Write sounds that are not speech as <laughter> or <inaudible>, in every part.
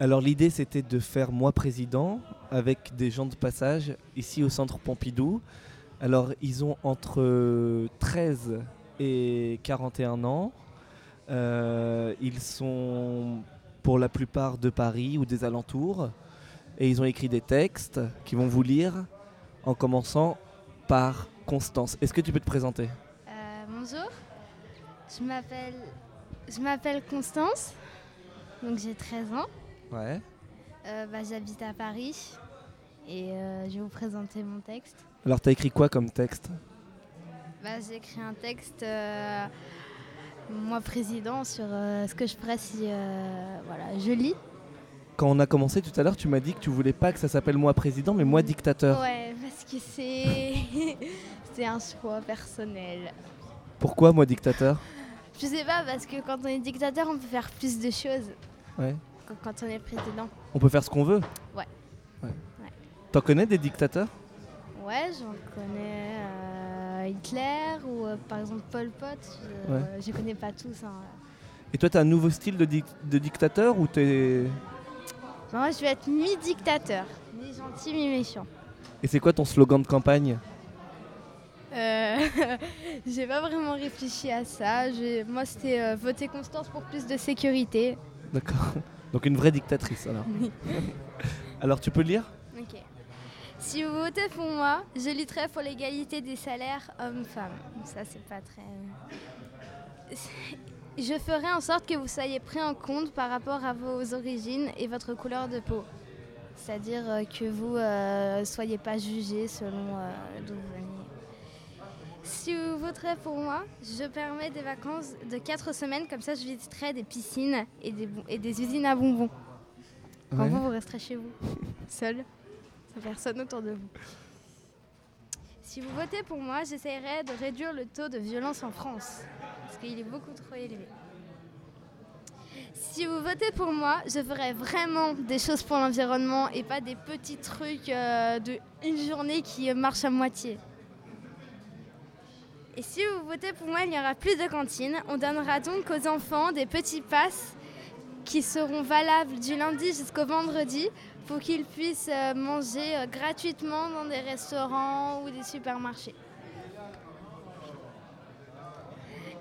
Alors l'idée c'était de faire moi président avec des gens de passage ici au centre Pompidou. Alors ils ont entre 13 et 41 ans. Euh, ils sont pour la plupart de Paris ou des alentours. Et ils ont écrit des textes qui vont vous lire en commençant par Constance. Est-ce que tu peux te présenter? Euh, bonjour, je m'appelle je m'appelle Constance, donc j'ai 13 ans. Ouais. Euh, bah, J'habite à Paris et euh, je vais vous présenter mon texte. Alors t'as écrit quoi comme texte? Bah, j'ai écrit un texte, euh, moi président, sur ce que je ferais si voilà, je lis. Quand on a commencé tout à l'heure, tu m'as dit que tu voulais pas que ça s'appelle moi président, mais moi dictateur. Ouais, parce que c'est <laughs> c'est un choix personnel. Pourquoi moi dictateur? Je sais pas, parce que quand on est dictateur, on peut faire plus de choses Ouais. Quand on est président. On peut faire ce qu'on veut Ouais. Ouais. Ouais. T'en connais des dictateurs? Ouais, j'en connais euh, Hitler ou euh, par exemple Pol Pot. Je, Ouais. je connais pas tous. hein. Et toi, t'as un nouveau style de, dic- de dictateur ou t'es... Moi, je vais être mi-dictateur, mi-gentil, mi-méchant. Et c'est quoi ton slogan de campagne? Euh, <laughs> J'ai pas vraiment réfléchi à ça. Moi, c'était euh, voter Constance pour plus de sécurité. D'accord. Donc une vraie dictatrice alors. <laughs> Alors tu peux lire? Ok. Si vous votez pour moi, je lutterai pour l'égalité des salaires hommes-femmes. Ça, c'est pas très. <laughs> Je ferai en sorte que vous soyez pris en compte par rapport à vos origines et votre couleur de peau. C'est-à-dire euh, que vous ne soyez pas jugé selon euh, d'où vous venez. Si vous voterez pour moi, je permets des vacances de 4 semaines, comme ça je visiterai des piscines et des, bon- et des usines à bonbons. Quand Ouais. vous, vous resterez chez vous, <laughs> seul, sans personne autour de vous. Si vous votez pour moi, j'essaierai de réduire le taux de violence en France, parce qu'il est beaucoup trop élevé. Si vous votez pour moi, je ferai vraiment des choses pour l'environnement et pas des petits trucs euh, de une journée qui marchent à moitié. Et si vous votez pour moi, il y aura plus de cantines. On donnera donc aux enfants des petits passes qui seront valables du lundi jusqu'au vendredi pour qu'ils puissent euh, manger euh, gratuitement dans des restaurants ou des supermarchés.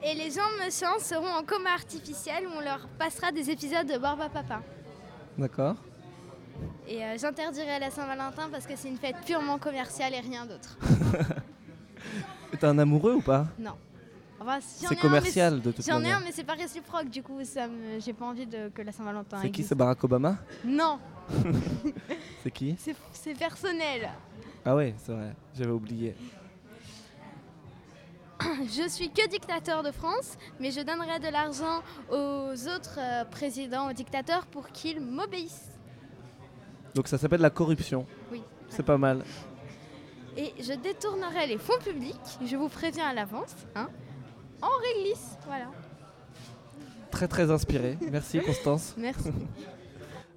Et les gens méchants seront en coma artificiel où on leur passera des épisodes de Barba Papa. D'accord. Et euh, j'interdirai la Saint-Valentin parce que c'est une fête purement commerciale et rien d'autre. <laughs> T'as un amoureux ou pas? Non. Enfin, si j'en ai un, C'est commercial de toute J'en ai manière. un, mais c'est pas réciproque. Du coup, ça me... j'ai pas envie de... que la Saint-Valentin C'est qui. C'est Barack Obama? Non, <laughs> C'est qui? C'est c'est personnel. Ah ouais, c'est vrai, j'avais oublié. <coughs> Je suis que dictateur de France, mais je donnerai de l'argent aux autres euh, présidents, aux dictateurs pour qu'ils m'obéissent. Donc ça s'appelle la corruption. Oui. C'est pas mal. Et je détournerai les fonds publics, je vous préviens à l'avance, hein, en réglisse. Voilà. Très très inspiré. Merci Constance. <laughs> Merci.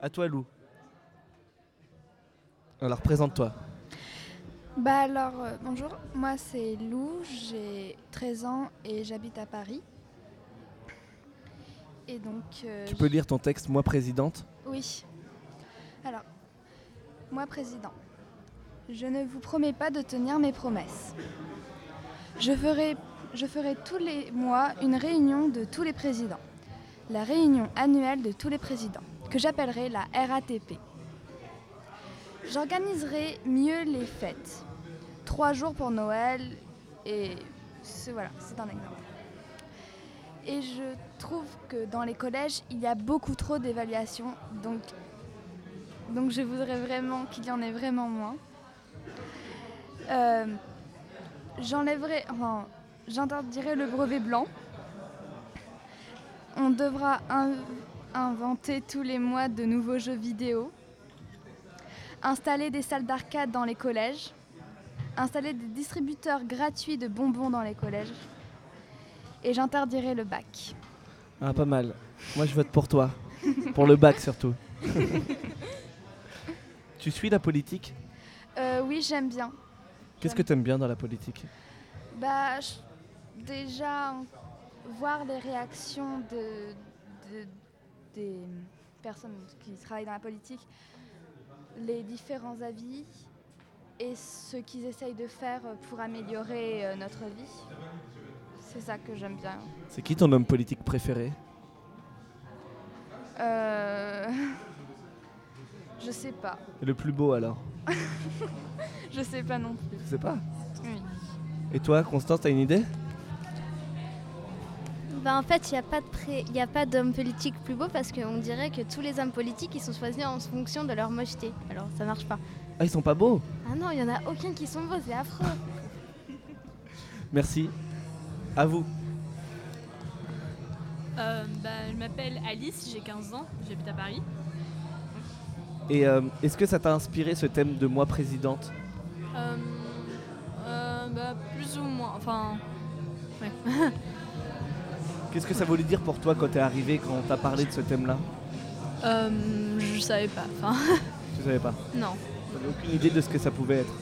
À toi Lou. Alors présente-toi. Bah alors, euh, bonjour, moi c'est Lou, j'ai 13 ans et j'habite à Paris. Et donc... euh, Tu peux lire ton texte Moi présidente Oui. Alors, moi président, je ne vous promets pas de tenir mes promesses. Je ferai, je ferai tous les mois une réunion de tous les présidents. La réunion annuelle de tous les présidents, que j'appellerai la RATP. J'organiserai mieux les fêtes. Trois jours pour Noël et voilà, c'est un exemple. Et je trouve que dans les collèges, il y a beaucoup trop d'évaluations, donc, donc je voudrais vraiment qu'il y en ait vraiment moins. Euh, J'enlèverai, enfin, j'interdirai le brevet blanc. On devra in- inventer tous les mois de nouveaux jeux vidéo. Installer des salles d'arcade dans les collèges. Installer des distributeurs gratuits de bonbons dans les collèges. Et j'interdirai le bac. Ah pas mal. Moi je vote pour toi. pour le bac surtout. <laughs> tu suis la politique? Euh, oui, j'aime bien. Qu'est-ce que t'aimes bien dans la politique? Bah, je- déjà, voir les réactions de, de- des, personnes qui travaillent dans la politique les différents avis et ce qu'ils essayent de faire pour améliorer euh, notre vie. C'est ça que j'aime bien. C'est qui ton homme politique préféré? Euh, <laughs> Je sais pas. Et le plus beau alors <laughs> Je sais pas non plus. Je sais pas. Oui. Et toi, Constance, t'as une idée Bah, en fait, il n'y a pas de pré- y a pas d'homme politique plus beau parce qu'on dirait que tous les hommes politiques ils sont choisis en fonction de leur mocheté. Alors ça marche pas. Ah, ils sont pas beaux Ah non, il y en a aucun qui sont beaux, c'est affreux. <laughs> Merci. À vous. Euh, bah, je m'appelle Alice, j'ai 15 ans, j'habite à Paris. Et euh, est-ce que ça t'a inspiré ce thème de moi présidente Euh, euh, bah, plus ou moins, enfin, ouais. <laughs> Qu'est-ce que ça voulait dire pour toi quand t'es arrivé, quand on t'a parlé de ce thème-là Euh, je savais pas, enfin, Tu savais pas <laughs> non. T'avais aucune idée de ce que ça pouvait être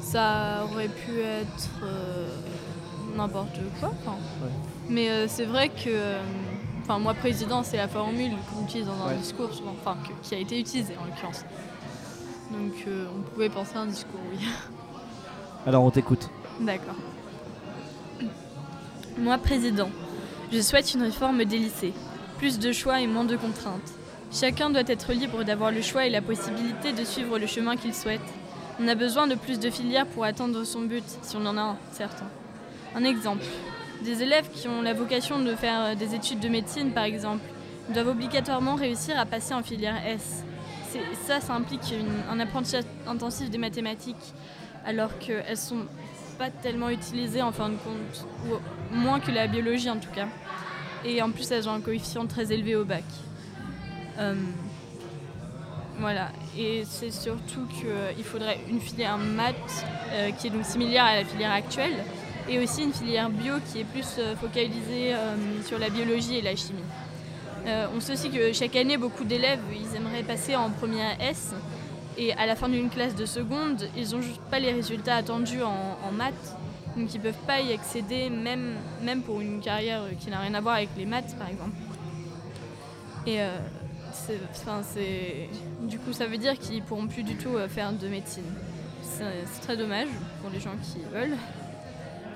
Ça aurait pu être euh, n'importe quoi, enfin. Ouais. Mais c'est vrai que, enfin, moi président, c'est la formule qu'on utilise dans un Ouais. discours, souvent, enfin, que- qui a été utilisée en l'occurrence. Donc, euh, on pouvait penser à un discours, oui. <laughs> Alors on t'écoute. D'accord. Moi, président, je souhaite une réforme des lycées. Plus de choix et moins de contraintes. Chacun doit être libre d'avoir le choix et la possibilité de suivre le chemin qu'il souhaite. On a besoin de plus de filières pour atteindre son but, si on en a un, certes. Un exemple. Des élèves qui ont la vocation de faire euh, des études de médecine, par exemple, doivent obligatoirement réussir à passer en filière S. Ça, ça implique un apprentissage intensif des mathématiques, alors qu'elles sont pas tellement utilisées en fin de compte, ou moins que la biologie en tout cas. Et en plus, elles ont un coefficient très élevé au bac. Euh, voilà, et c'est surtout qu'il faudrait une filière maths euh, qui est donc similaire à la filière actuelle, et aussi une filière bio qui est plus euh, focalisée euh, sur la biologie et la chimie. Euh, on sait aussi que chaque année, beaucoup d'élèves, ils aimeraient passer en première S, et à la fin d'une classe de seconde, ils n'ont juste pas les résultats attendus en, maths. Donc ils ne peuvent pas y accéder, même, même pour une carrière qui n'a rien à voir avec les maths, par exemple. Et du coup, ça veut dire qu'ils ne pourront plus du tout faire de médecine. C'est très dommage pour les gens qui veulent.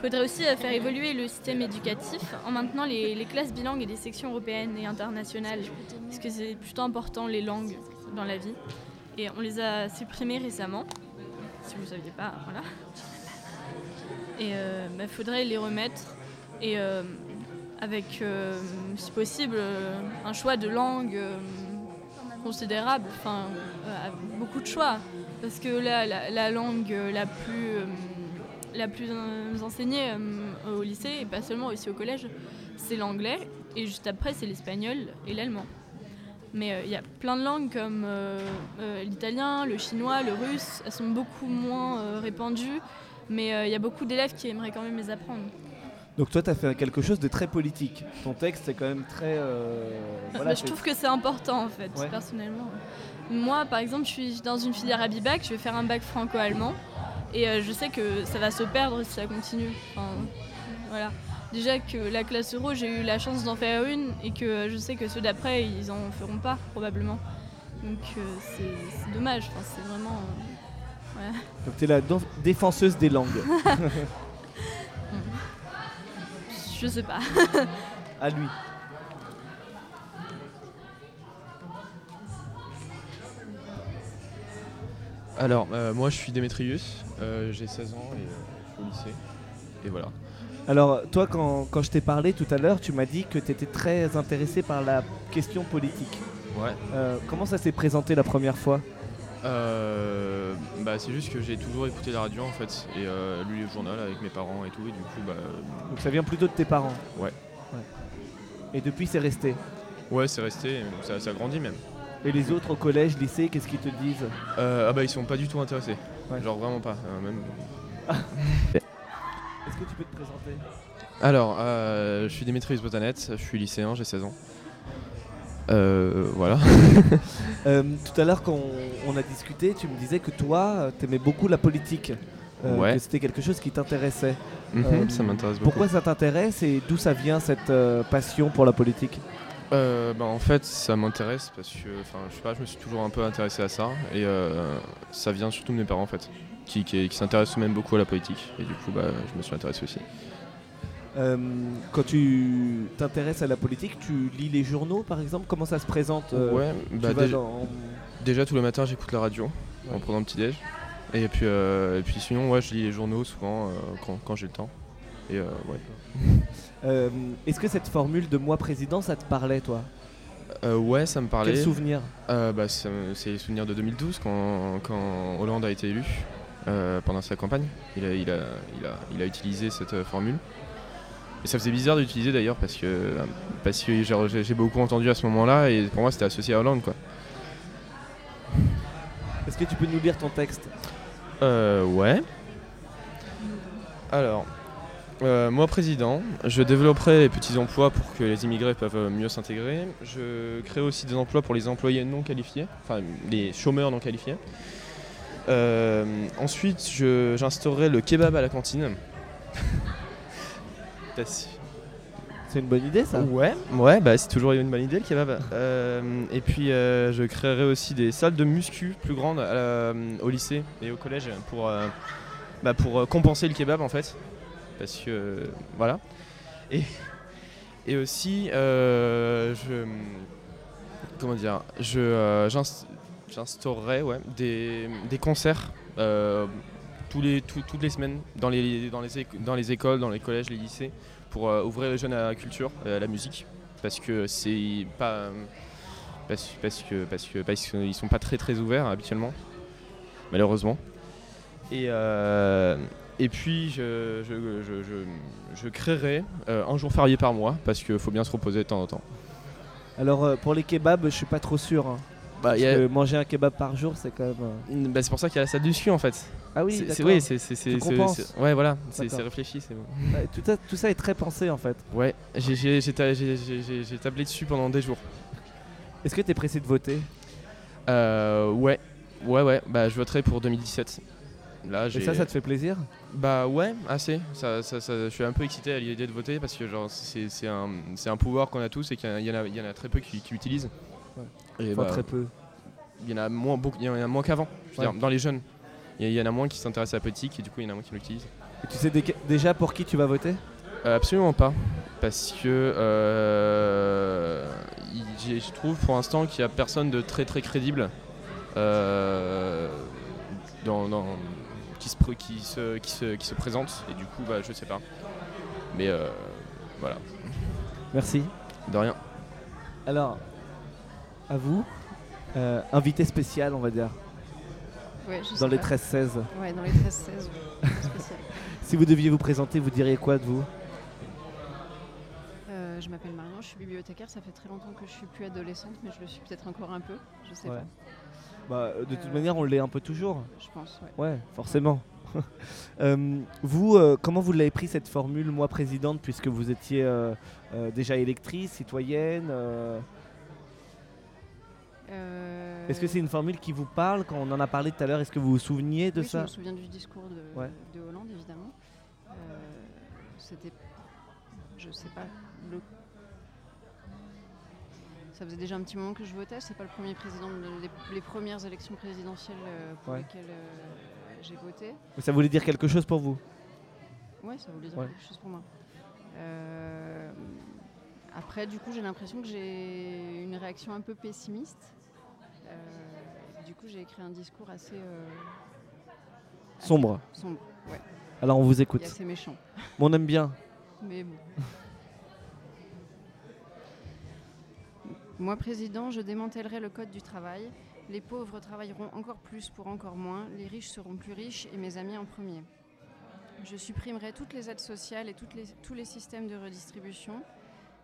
Faudrait aussi euh, faire évoluer le système éducatif en maintenant les, classes bilingues et des sections européennes et internationales, parce que c'est plutôt important les langues dans la vie. Et on les a supprimées récemment, si vous ne saviez pas, voilà. Et il bah, faudrait les remettre, et euh, avec, euh, si possible, euh, un choix de langue euh, considérable, enfin, euh, beaucoup de choix. Parce que là, la, la langue euh, la plus, euh, la plus enseignée euh, au lycée, et pas seulement aussi au collège, c'est l'anglais, et juste après, c'est l'espagnol et l'allemand. Mais euh, il y a plein de langues comme euh, l'italien, le chinois, le russe, elles sont beaucoup moins répandues, mais il y a beaucoup d'élèves qui aimeraient quand même les apprendre. Donc toi, t'as fait quelque chose de très politique. Ton texte est quand même très... <laughs> voilà, Bah, je trouve que c'est important en fait, Ouais. personnellement. Moi, par exemple, je suis dans une filière à bac, je vais faire un bac franco-allemand, et euh, je sais que ça va se perdre si ça continue. Enfin, voilà. Déjà que la classe euro, j'ai eu la chance d'en faire une, et que je sais que ceux d'après, ils en feront pas probablement. Donc euh, c'est dommage. Enfin, c'est vraiment. euh, voilà. Donc t'es la dan- défenseuse des langues. <laughs> <laughs> Je sais pas. à lui. Alors, euh, moi je suis Démétrius, euh, j'ai 16 ans et euh, je suis au lycée. Et voilà. Alors toi, quand, quand je t'ai parlé tout à l'heure, tu m'as dit que tu étais très intéressé par la question politique. Ouais. Euh, comment ça s'est présenté la première fois? Euh, bah, c'est juste que j'ai toujours écouté la radio en fait et euh, lu les journaux avec mes parents et tout. Et du coup, bah, Donc ça vient plutôt de tes parents Ouais. Et depuis, c'est resté? ouais, c'est resté, donc ça, ça grandit même. Et les autres au collège, lycée, qu'est-ce qu'ils te disent Euh, ah bah, ils sont pas du tout intéressés. Ouais. Genre vraiment pas. euh, même... <laughs> Est-ce que tu peux te présenter? Alors, euh, je suis Démétrius Botanette, je suis lycéen, j'ai 16 ans. Euh, voilà. <laughs> Tout à l'heure, quand on, a discuté, tu me disais que toi, tu aimais beaucoup la politique. Euh, Ouais. Que c'était quelque chose qui t'intéressait. Mhm, Euh, ça m'intéresse beaucoup. Pourquoi ça t'intéresse et d'où ça vient cette euh, passion pour la politique? Euh, bah, en fait, ça m'intéresse parce que, enfin, je sais pas, je me suis toujours un peu intéressé à ça et euh, ça vient surtout de mes parents en fait, qui, qui, qui s'intéressent même beaucoup à la politique et du coup, bah, je me suis intéressé aussi. Euh, quand tu t'intéresses à la politique, tu lis les journaux par exemple? Comment ça se présente euh, ouais, bah, déjà, dans- déjà tous les matins, j'écoute la radio en prenant un petit déj et puis, euh, et puis sinon, ouais, je lis les journaux souvent quand, quand j'ai le temps. Et euh, ouais. <laughs> Euh, Est-ce que cette formule de moi président, ça te parlait toi? Euh, ouais, ça me parlait. Quel souvenir? Euh, bah, C'est les souvenirs de 2012 quand, quand Hollande a été élu euh, pendant sa campagne. Il a, il, a, il, a, il a utilisé cette formule. Et ça faisait bizarre d'utiliser d'ailleurs parce que, parce que j'ai j'ai beaucoup entendu à ce moment-là et pour moi c'était associé à Hollande. Quoi. Est-ce que tu peux nous lire ton texte? Euh, ouais. Alors, euh, moi président, je développerai les petits emplois pour que les immigrés peuvent euh, mieux s'intégrer. Je crée aussi des emplois pour les employés non qualifiés, enfin les chômeurs non qualifiés. Euh, ensuite, je- j'instaurerai le kebab à la cantine. <laughs> C'est une bonne idée ça Ouais, ouais, bah c'est toujours une bonne idée le kebab. Euh, et puis euh, je créerai aussi des salles de muscu plus grandes à la- au lycée et au collège pour, euh, bah, pour compenser le kebab en fait. Parce que voilà. Et, et aussi, euh, je. Comment dire Je, euh, j'inst- J'instaurerai ouais, des, des concerts euh, tous les, toutes les semaines dans les, dans, les, dans les écoles, dans les collèges, les lycées pour ouvrir les jeunes à la culture, à la musique, parce que c'est pas parce, parce que parce que sont pas très très ouverts habituellement, malheureusement. Et et puis je je, je, je- créerai euh, un jour férié par mois parce qu'il faut bien se reposer de temps en temps. Alors euh, pour les kebabs, je suis pas trop sûr. hein. Bah, Parce y a- que manger un kebab par jour, c'est quand même. euh, bah, c'est pour ça qu'il y a la salle du ski en fait. Ah oui, C'est- oui, c'est ouais voilà, c'est réfléchi, c'est bon. Ouais, tout, ça, tout ça est très pensé en fait. Ouais, j'ai j'ai- j'ai ta- j'ai- j'ai- j'ai- j'ai tablé dessus pendant des jours. Est-ce que tu es pressé de voter? Euh, ouais, ouais, ouais, bah je voterai pour 2017. Là, Et ça, ça te fait plaisir Bah ouais, assez. Ça, ça, ça- je suis un peu excité à l'idée de voter parce que genre c'est c'est un, c'est un pouvoir qu'on a tous et qu'il y, en a- il y en très peu qui, qui l'utilisent. Et Enfin, bah, très peu. Il y en a moins, beaucoup, il y en a moins qu'avant. Je veux Ouais. dire, dans les jeunes, il y, en a moins qui s'intéressent à la politique et du coup il y en a moins qui l'utilisent. Et tu sais dé- déjà pour qui tu vas voter Euh, absolument pas. Parce que euh, il- je trouve pour l'instant qu'il n'y a personne de très très crédible euh, dans, dans- qui, se, pr- qui, se, qui, se, qui se présente. Et du coup, bah, je sais pas. Mais euh, voilà, Merci. de rien. Alors, à vous, euh, invité spécial, on va dire, Ouais, je sais dans les pas. 13-16. Ouais, dans les 13-16. <laughs> spécial. Si vous deviez vous présenter, vous diriez quoi de vous? Euh, je m'appelle Marion, je suis bibliothécaire. Ça fait très longtemps que je suis plus adolescente, mais je le suis peut-être encore un peu. Je sais Ouais. pas. Bah, euh, De toute Euh. manière, on l'est un peu toujours. Je pense, ouais. Ouais, forcément. <laughs> Euh, vous, euh, comment vous l'avez pris cette formule, moi présidente, puisque vous étiez euh, déjà électrice, citoyenne Est-ce que c'est une formule qui vous parle? Quand on en a parlé tout à l'heure, est-ce que vous vous souveniez de oui, Je ça? me souviens du discours de, Ouais. de Hollande, évidemment. C'était. Je sais pas. Le... Ça faisait déjà un petit moment que je votais. C'est pas le premier président, de- les, les premières élections présidentielles euh, pour Ouais. lesquelles euh, j'ai voté. Ça voulait dire quelque chose pour vous? Ouais, ça voulait dire Ouais. quelque chose pour moi. Euh, après, du coup, j'ai l'impression que j'ai une réaction un peu pessimiste. Euh, du coup, j'ai écrit un discours assez euh, Sombre. sombre. Ouais, Alors on vous écoute. assez méchant. On aime bien. Mais bon. <laughs> Moi, président, je démantèlerai le code du travail. Les pauvres travailleront encore plus pour encore moins. Les riches seront plus riches et mes amis en premier. Je supprimerai toutes les aides sociales et tous les systèmes de redistribution.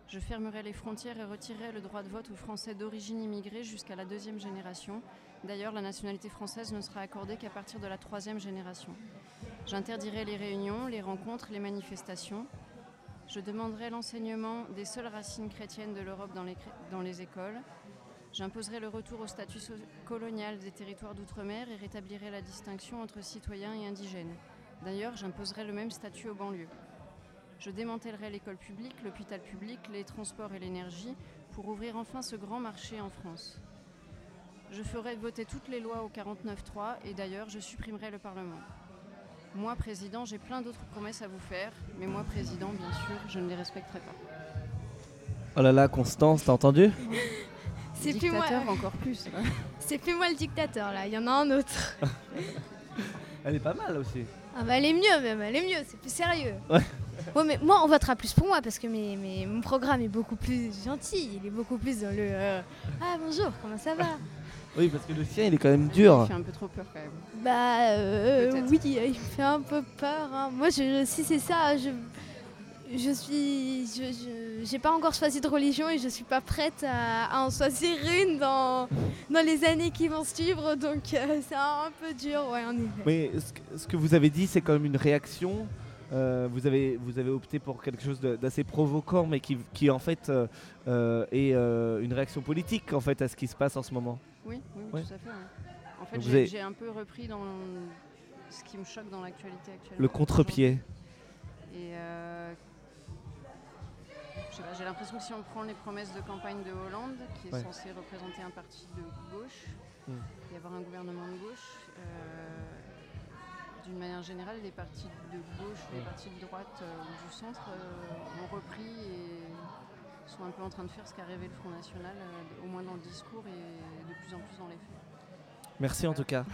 Je fermerai les frontières et retirerai le droit de vote aux Français d'origine immigrée jusqu'à la deuxième génération. D'ailleurs, la nationalité française ne sera accordée qu'à partir de la troisième génération. J'interdirai les réunions, les rencontres, les manifestations. Je demanderai l'enseignement des seules racines chrétiennes de l'Europe dans les, écoles. J'imposerai le retour au statut colonial des territoires d'outre-mer et rétablirai la distinction entre citoyens et indigènes. D'ailleurs, j'imposerai le même statut aux banlieues. Je démantèlerai l'école publique, l'hôpital public, les transports et l'énergie. pour ouvrir enfin ce grand marché en France. Je ferai voter toutes les lois au 49.3 et d'ailleurs je supprimerai le Parlement. Moi, président, j'ai plein d'autres promesses à vous faire, mais moi, président, bien sûr, je ne les respecterai pas. Oh là là, Constance, t'as entendu? C'est plus moi. Dictateur, encore plus. <laughs> C'est plus moi le dictateur là, il y en a un autre. <laughs> Elle est pas mal aussi. Ah bah elle est mieux même, elle est mieux, c'est plus sérieux. Ouais. <laughs> Ouais mais moi on votera plus pour moi parce que mes, mes- mon programme est beaucoup plus gentil, il est beaucoup plus dans le euh, Ah bonjour, comment ça va? Oui, parce que le sien, il est quand même dur. Il fait un peu trop peur quand même. Bah euh, oui, il me fait un peu peur. hein. Moi je, si c'est ça, je, je suis. Je, je- j'ai pas encore choisi de religion et je suis pas prête à, à en choisir une dans, dans les années qui vont suivre, donc euh, c'est un peu dur, ouais en effet. Mais ce que, ce que vous avez dit, c'est quand même une réaction. Euh, vous, avez, vous avez opté pour quelque chose d'assez provoquant, mais qui, qui en fait euh, euh, est euh, une réaction politique en fait à ce qui se passe en ce moment. Oui, oui, Ouais. tout à fait. ouais. En fait, j'ai avez- j'ai un peu repris dans ce qui me choque dans l'actualité actuellement. Le contre-pied. Et euh, pas, j'ai l'impression que si on prend les promesses de campagne de Hollande, qui est Ouais. censé représenter un parti de gauche, Mm. et avoir un gouvernement de gauche, euh, d'une manière générale, les partis de gauche, les Ouais. partis de droite euh, ou du centre euh, ont repris et sont un peu en train de faire ce qu'a rêvé le Front National, euh, au moins dans le discours et de plus en plus dans les faits. Merci en tout cas.